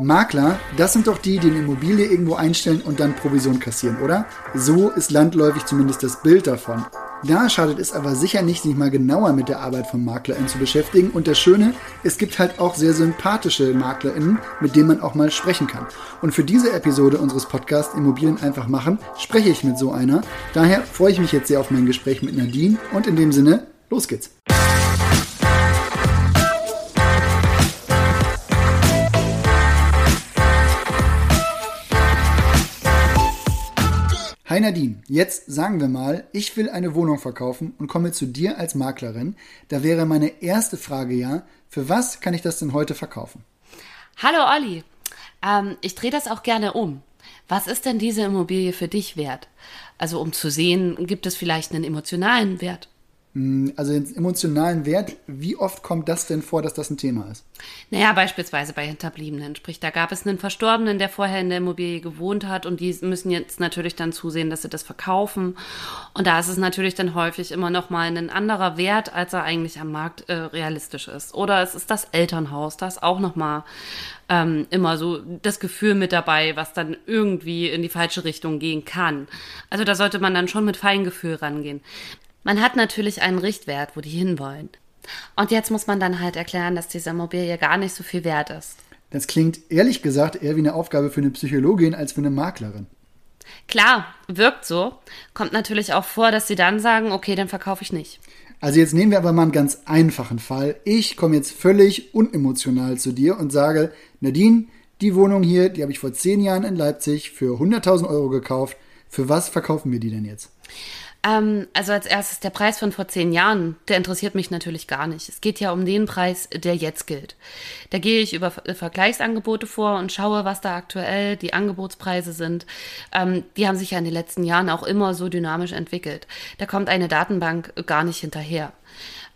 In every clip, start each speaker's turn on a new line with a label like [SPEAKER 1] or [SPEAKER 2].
[SPEAKER 1] Makler, das sind doch die, die eine Immobilie irgendwo einstellen und dann Provision kassieren, oder? So ist landläufig zumindest das Bild davon. Da schadet es aber sicher nicht, sich mal genauer mit der Arbeit von MaklerInnen zu beschäftigen. Und das Schöne, es gibt halt auch sehr sympathische MaklerInnen, mit denen man auch mal sprechen kann. Und für diese Episode unseres Podcasts Immobilien einfach machen, spreche ich mit so einer. Daher freue ich mich jetzt sehr auf mein Gespräch mit Nadine und in dem Sinne, los geht's. Hi Nadine, jetzt sagen wir mal, ich will eine Wohnung verkaufen und komme zu dir als Maklerin. Da wäre meine erste Frage ja, für was kann ich das denn heute verkaufen?
[SPEAKER 2] Hallo Olli, ähm, ich drehe das auch gerne um. Was ist denn diese Immobilie für dich wert? Also um zu sehen, gibt es vielleicht einen emotionalen Wert?
[SPEAKER 1] Hm, also den emotionalen Wert, wie oft kommt das denn vor, dass das ein Thema ist?
[SPEAKER 2] Naja, beispielsweise bei Hinterbliebenen. Sprich, da gab es einen Verstorbenen, der vorher in der Immobilie gewohnt hat und die müssen jetzt natürlich dann zusehen, dass sie das verkaufen. Und da ist es natürlich dann häufig immer noch mal ein anderer Wert, als er eigentlich am Markt äh, realistisch ist. Oder es ist das Elternhaus, da ist auch noch mal ähm, immer so das Gefühl mit dabei, was dann irgendwie in die falsche Richtung gehen kann. Also da sollte man dann schon mit Feingefühl rangehen. Man hat natürlich einen Richtwert, wo die hinwollen. Und jetzt muss man dann halt erklären, dass diese Immobilie gar nicht so viel wert ist.
[SPEAKER 1] Das klingt ehrlich gesagt eher wie eine Aufgabe für eine Psychologin als für eine Maklerin.
[SPEAKER 2] Klar, wirkt so. Kommt natürlich auch vor, dass sie dann sagen, okay, dann verkaufe ich nicht.
[SPEAKER 1] Also jetzt nehmen wir aber mal einen ganz einfachen Fall. Ich komme jetzt völlig unemotional zu dir und sage, Nadine, die Wohnung hier, die habe ich vor zehn Jahren in Leipzig für 100.000 Euro gekauft. Für was verkaufen wir die denn jetzt?
[SPEAKER 2] Ähm, also als erstes der Preis von vor zehn Jahren, der interessiert mich natürlich gar nicht. Es geht ja um den Preis, der jetzt gilt. Da gehe ich über Vergleichsangebote vor und schaue, was da aktuell die Angebotspreise sind. Ähm, die haben sich ja in den letzten Jahren auch immer so dynamisch entwickelt. Da kommt eine Datenbank gar nicht hinterher.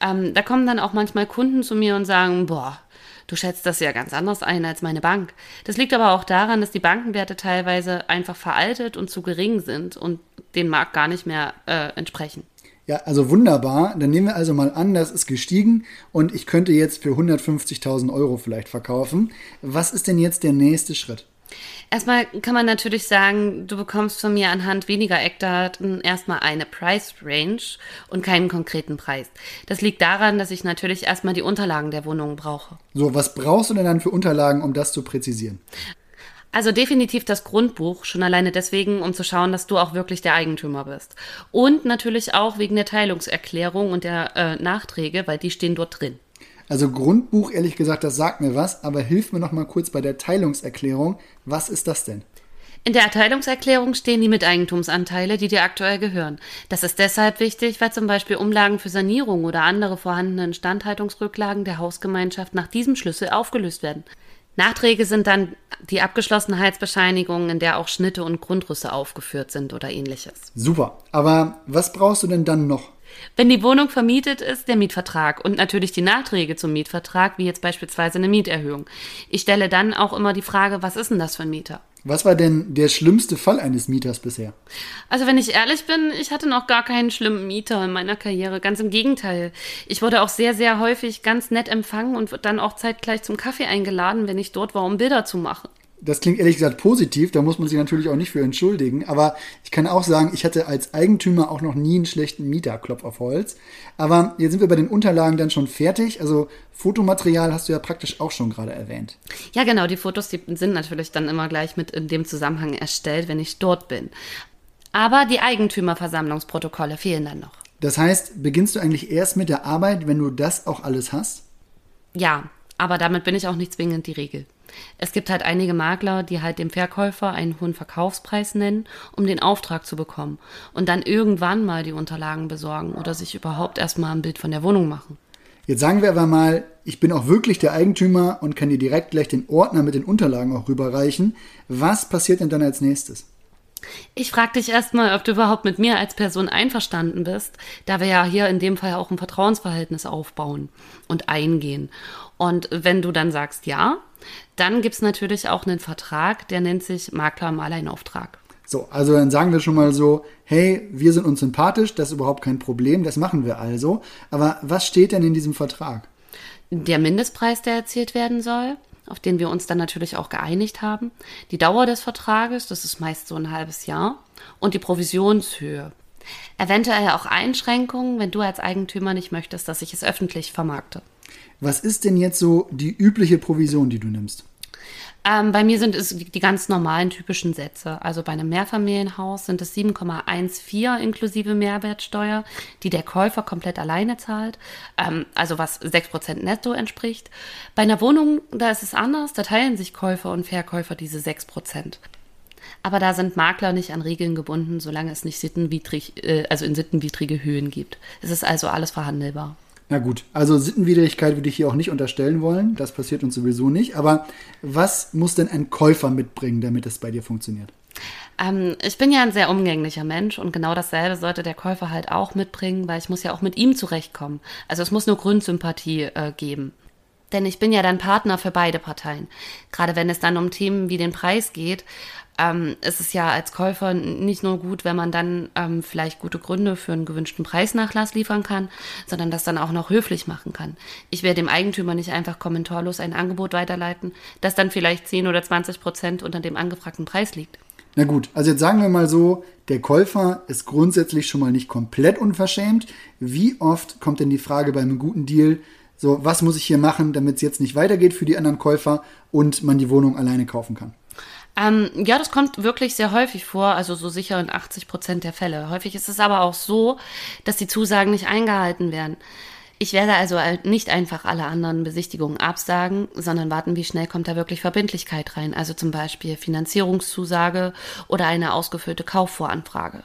[SPEAKER 2] Ähm, da kommen dann auch manchmal Kunden zu mir und sagen, boah, Du schätzt das ja ganz anders ein als meine Bank. Das liegt aber auch daran, dass die Bankenwerte teilweise einfach veraltet und zu gering sind und den Markt gar nicht mehr äh, entsprechen.
[SPEAKER 1] Ja, also wunderbar. Dann nehmen wir also mal an, das ist gestiegen und ich könnte jetzt für 150.000 Euro vielleicht verkaufen. Was ist denn jetzt der nächste Schritt?
[SPEAKER 2] Erstmal kann man natürlich sagen, du bekommst von mir anhand weniger Eckdaten erstmal eine Price Range und keinen konkreten Preis. Das liegt daran, dass ich natürlich erstmal die Unterlagen der Wohnung brauche.
[SPEAKER 1] So, was brauchst du denn dann für Unterlagen, um das zu präzisieren?
[SPEAKER 2] Also definitiv das Grundbuch, schon alleine deswegen, um zu schauen, dass du auch wirklich der Eigentümer bist. Und natürlich auch wegen der Teilungserklärung und der äh, Nachträge, weil die stehen dort drin.
[SPEAKER 1] Also Grundbuch, ehrlich gesagt, das sagt mir was, aber hilf mir noch mal kurz bei der Teilungserklärung. Was ist das denn?
[SPEAKER 2] In der Erteilungserklärung stehen die Miteigentumsanteile, die dir aktuell gehören. Das ist deshalb wichtig, weil zum Beispiel Umlagen für Sanierung oder andere vorhandene Instandhaltungsrücklagen der Hausgemeinschaft nach diesem Schlüssel aufgelöst werden. Nachträge sind dann die Abgeschlossenheitsbescheinigung, in der auch Schnitte und Grundrisse aufgeführt sind oder ähnliches.
[SPEAKER 1] Super. Aber was brauchst du denn dann noch?
[SPEAKER 2] Wenn die Wohnung vermietet ist, der Mietvertrag und natürlich die Nachträge zum Mietvertrag, wie jetzt beispielsweise eine Mieterhöhung. Ich stelle dann auch immer die Frage, was ist denn das für ein Mieter?
[SPEAKER 1] Was war denn der schlimmste Fall eines Mieters bisher?
[SPEAKER 2] Also wenn ich ehrlich bin, ich hatte noch gar keinen schlimmen Mieter in meiner Karriere. Ganz im Gegenteil. Ich wurde auch sehr, sehr häufig ganz nett empfangen und dann auch zeitgleich zum Kaffee eingeladen, wenn ich dort war, um Bilder zu machen.
[SPEAKER 1] Das klingt ehrlich gesagt positiv, da muss man sich natürlich auch nicht für entschuldigen. Aber ich kann auch sagen, ich hatte als Eigentümer auch noch nie einen schlechten Mieter, Klopf auf Holz. Aber jetzt sind wir bei den Unterlagen dann schon fertig. Also Fotomaterial hast du ja praktisch auch schon gerade erwähnt.
[SPEAKER 2] Ja, genau, die Fotos die sind natürlich dann immer gleich mit in dem Zusammenhang erstellt, wenn ich dort bin. Aber die Eigentümerversammlungsprotokolle fehlen dann noch.
[SPEAKER 1] Das heißt, beginnst du eigentlich erst mit der Arbeit, wenn du das auch alles hast?
[SPEAKER 2] Ja, aber damit bin ich auch nicht zwingend die Regel. Es gibt halt einige Makler, die halt dem Verkäufer einen hohen Verkaufspreis nennen, um den Auftrag zu bekommen und dann irgendwann mal die Unterlagen besorgen oder sich überhaupt erstmal ein Bild von der Wohnung machen.
[SPEAKER 1] Jetzt sagen wir aber mal, ich bin auch wirklich der Eigentümer und kann dir direkt gleich den Ordner mit den Unterlagen auch rüberreichen. Was passiert denn dann als nächstes?
[SPEAKER 2] Ich frage dich erstmal, ob du überhaupt mit mir als Person einverstanden bist, da wir ja hier in dem Fall auch ein Vertrauensverhältnis aufbauen und eingehen. Und wenn du dann sagst ja, dann gibt es natürlich auch einen Vertrag, der nennt sich Makler im Alleinauftrag.
[SPEAKER 1] So, also dann sagen wir schon mal so, hey, wir sind uns sympathisch, das ist überhaupt kein Problem, das machen wir also. Aber was steht denn in diesem Vertrag?
[SPEAKER 2] Der Mindestpreis, der erzielt werden soll auf den wir uns dann natürlich auch geeinigt haben, die Dauer des Vertrages, das ist meist so ein halbes Jahr, und die Provisionshöhe. Eventuell auch Einschränkungen, wenn du als Eigentümer nicht möchtest, dass ich es öffentlich vermarkte.
[SPEAKER 1] Was ist denn jetzt so die übliche Provision, die du nimmst?
[SPEAKER 2] Ähm, bei mir sind es die ganz normalen typischen Sätze. Also bei einem Mehrfamilienhaus sind es 7,14 inklusive Mehrwertsteuer, die der Käufer komplett alleine zahlt, ähm, also was 6% netto entspricht. Bei einer Wohnung, da ist es anders, da teilen sich Käufer und Verkäufer diese 6%. Aber da sind Makler nicht an Regeln gebunden, solange es nicht sittenwidrig, äh, also in sittenwidrige Höhen gibt. Es ist also alles verhandelbar.
[SPEAKER 1] Na gut, also Sittenwidrigkeit würde ich hier auch nicht unterstellen wollen. Das passiert uns sowieso nicht. Aber was muss denn ein Käufer mitbringen, damit es bei dir funktioniert?
[SPEAKER 2] Ähm, ich bin ja ein sehr umgänglicher Mensch und genau dasselbe sollte der Käufer halt auch mitbringen, weil ich muss ja auch mit ihm zurechtkommen. Also es muss nur Grundsympathie äh, geben. Denn ich bin ja dann Partner für beide Parteien. Gerade wenn es dann um Themen wie den Preis geht, ähm, ist es ja als Käufer nicht nur gut, wenn man dann ähm, vielleicht gute Gründe für einen gewünschten Preisnachlass liefern kann, sondern das dann auch noch höflich machen kann. Ich werde dem Eigentümer nicht einfach kommentarlos ein Angebot weiterleiten, das dann vielleicht 10 oder 20 Prozent unter dem angefragten Preis liegt.
[SPEAKER 1] Na gut, also jetzt sagen wir mal so, der Käufer ist grundsätzlich schon mal nicht komplett unverschämt. Wie oft kommt denn die Frage bei einem guten Deal, so, was muss ich hier machen, damit es jetzt nicht weitergeht für die anderen Käufer und man die Wohnung alleine kaufen kann?
[SPEAKER 2] Ähm, ja, das kommt wirklich sehr häufig vor, also so sicher in 80 Prozent der Fälle. Häufig ist es aber auch so, dass die Zusagen nicht eingehalten werden. Ich werde also nicht einfach alle anderen Besichtigungen absagen, sondern warten, wie schnell kommt da wirklich Verbindlichkeit rein. Also zum Beispiel Finanzierungszusage oder eine ausgefüllte Kaufvoranfrage.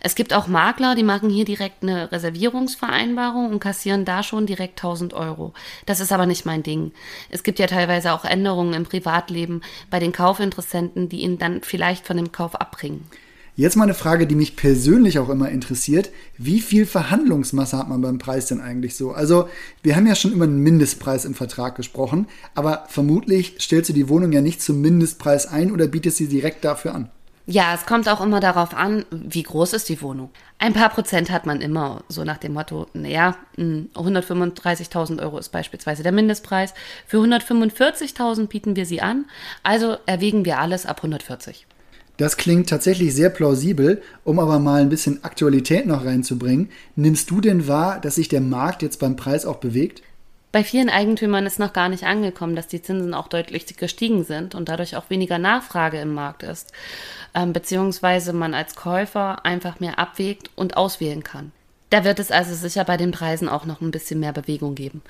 [SPEAKER 2] Es gibt auch Makler, die machen hier direkt eine Reservierungsvereinbarung und kassieren da schon direkt 1000 Euro. Das ist aber nicht mein Ding. Es gibt ja teilweise auch Änderungen im Privatleben bei den Kaufinteressenten, die ihn dann vielleicht von dem Kauf abbringen.
[SPEAKER 1] Jetzt mal eine Frage, die mich persönlich auch immer interessiert. Wie viel Verhandlungsmasse hat man beim Preis denn eigentlich so? Also, wir haben ja schon über einen Mindestpreis im Vertrag gesprochen, aber vermutlich stellst du die Wohnung ja nicht zum Mindestpreis ein oder bietest sie direkt dafür an.
[SPEAKER 2] Ja, es kommt auch immer darauf an, wie groß ist die Wohnung. Ein paar Prozent hat man immer, so nach dem Motto, naja, 135.000 hm, Euro ist beispielsweise der Mindestpreis. Für 145.000 bieten wir sie an, also erwägen wir alles ab 140.
[SPEAKER 1] Das klingt tatsächlich sehr plausibel, um aber mal ein bisschen Aktualität noch reinzubringen. Nimmst du denn wahr, dass sich der Markt jetzt beim Preis auch bewegt?
[SPEAKER 2] Bei vielen Eigentümern ist noch gar nicht angekommen, dass die Zinsen auch deutlich gestiegen sind und dadurch auch weniger Nachfrage im Markt ist, ähm, beziehungsweise man als Käufer einfach mehr abwägt und auswählen kann. Da wird es also sicher bei den Preisen auch noch ein bisschen mehr Bewegung geben.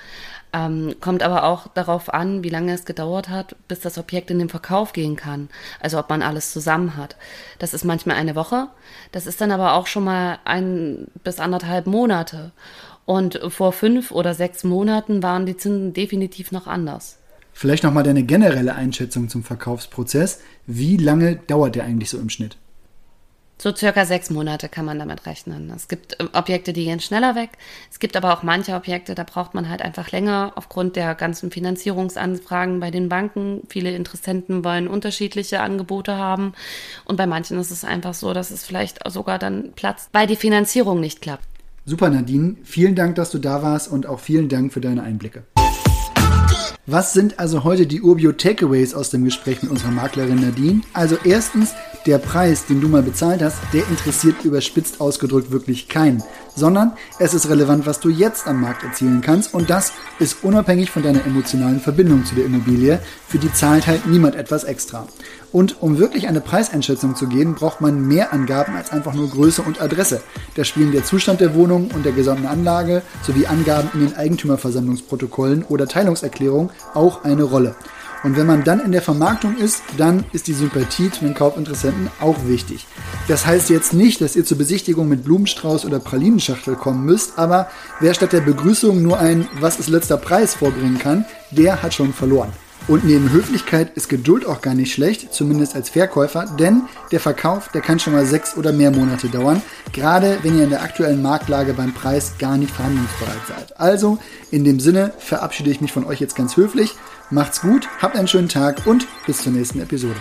[SPEAKER 2] Ähm, kommt aber auch darauf an, wie lange es gedauert hat, bis das Objekt in den Verkauf gehen kann. Also ob man alles zusammen hat. Das ist manchmal eine Woche. Das ist dann aber auch schon mal ein bis anderthalb Monate. Und vor fünf oder sechs Monaten waren die Zinsen definitiv noch anders.
[SPEAKER 1] Vielleicht nochmal deine generelle Einschätzung zum Verkaufsprozess. Wie lange dauert der eigentlich so im Schnitt?
[SPEAKER 2] So circa sechs Monate kann man damit rechnen. Es gibt äh, Objekte, die gehen schneller weg. Es gibt aber auch manche Objekte, da braucht man halt einfach länger aufgrund der ganzen Finanzierungsanfragen bei den Banken. Viele Interessenten wollen unterschiedliche Angebote haben. Und bei manchen ist es einfach so, dass es vielleicht sogar dann platzt, weil die Finanzierung nicht klappt.
[SPEAKER 1] Super, Nadine. Vielen Dank, dass du da warst und auch vielen Dank für deine Einblicke. Was sind also heute die Urbio Takeaways aus dem Gespräch mit unserer Maklerin Nadine? Also erstens, der Preis, den du mal bezahlt hast, der interessiert überspitzt ausgedrückt wirklich keinen, sondern es ist relevant, was du jetzt am Markt erzielen kannst und das ist unabhängig von deiner emotionalen Verbindung zu der Immobilie. Für die zahlt halt niemand etwas extra. Und um wirklich eine Preiseinschätzung zu geben, braucht man mehr Angaben als einfach nur Größe und Adresse. Da spielen der Zustand der Wohnung und der gesamten Anlage sowie Angaben in den Eigentümerversammlungsprotokollen oder Teilungserklärungen auch eine Rolle. Und wenn man dann in der Vermarktung ist, dann ist die Sympathie zu den Kaufinteressenten auch wichtig. Das heißt jetzt nicht, dass ihr zur Besichtigung mit Blumenstrauß oder Pralinenschachtel kommen müsst, aber wer statt der Begrüßung nur ein Was ist letzter Preis vorbringen kann, der hat schon verloren. Und neben Höflichkeit ist Geduld auch gar nicht schlecht, zumindest als Verkäufer, denn der Verkauf, der kann schon mal sechs oder mehr Monate dauern, gerade wenn ihr in der aktuellen Marktlage beim Preis gar nicht verhandlungsbereit seid. Also, in dem Sinne verabschiede ich mich von euch jetzt ganz höflich. Macht's gut, habt einen schönen Tag und bis zur nächsten Episode.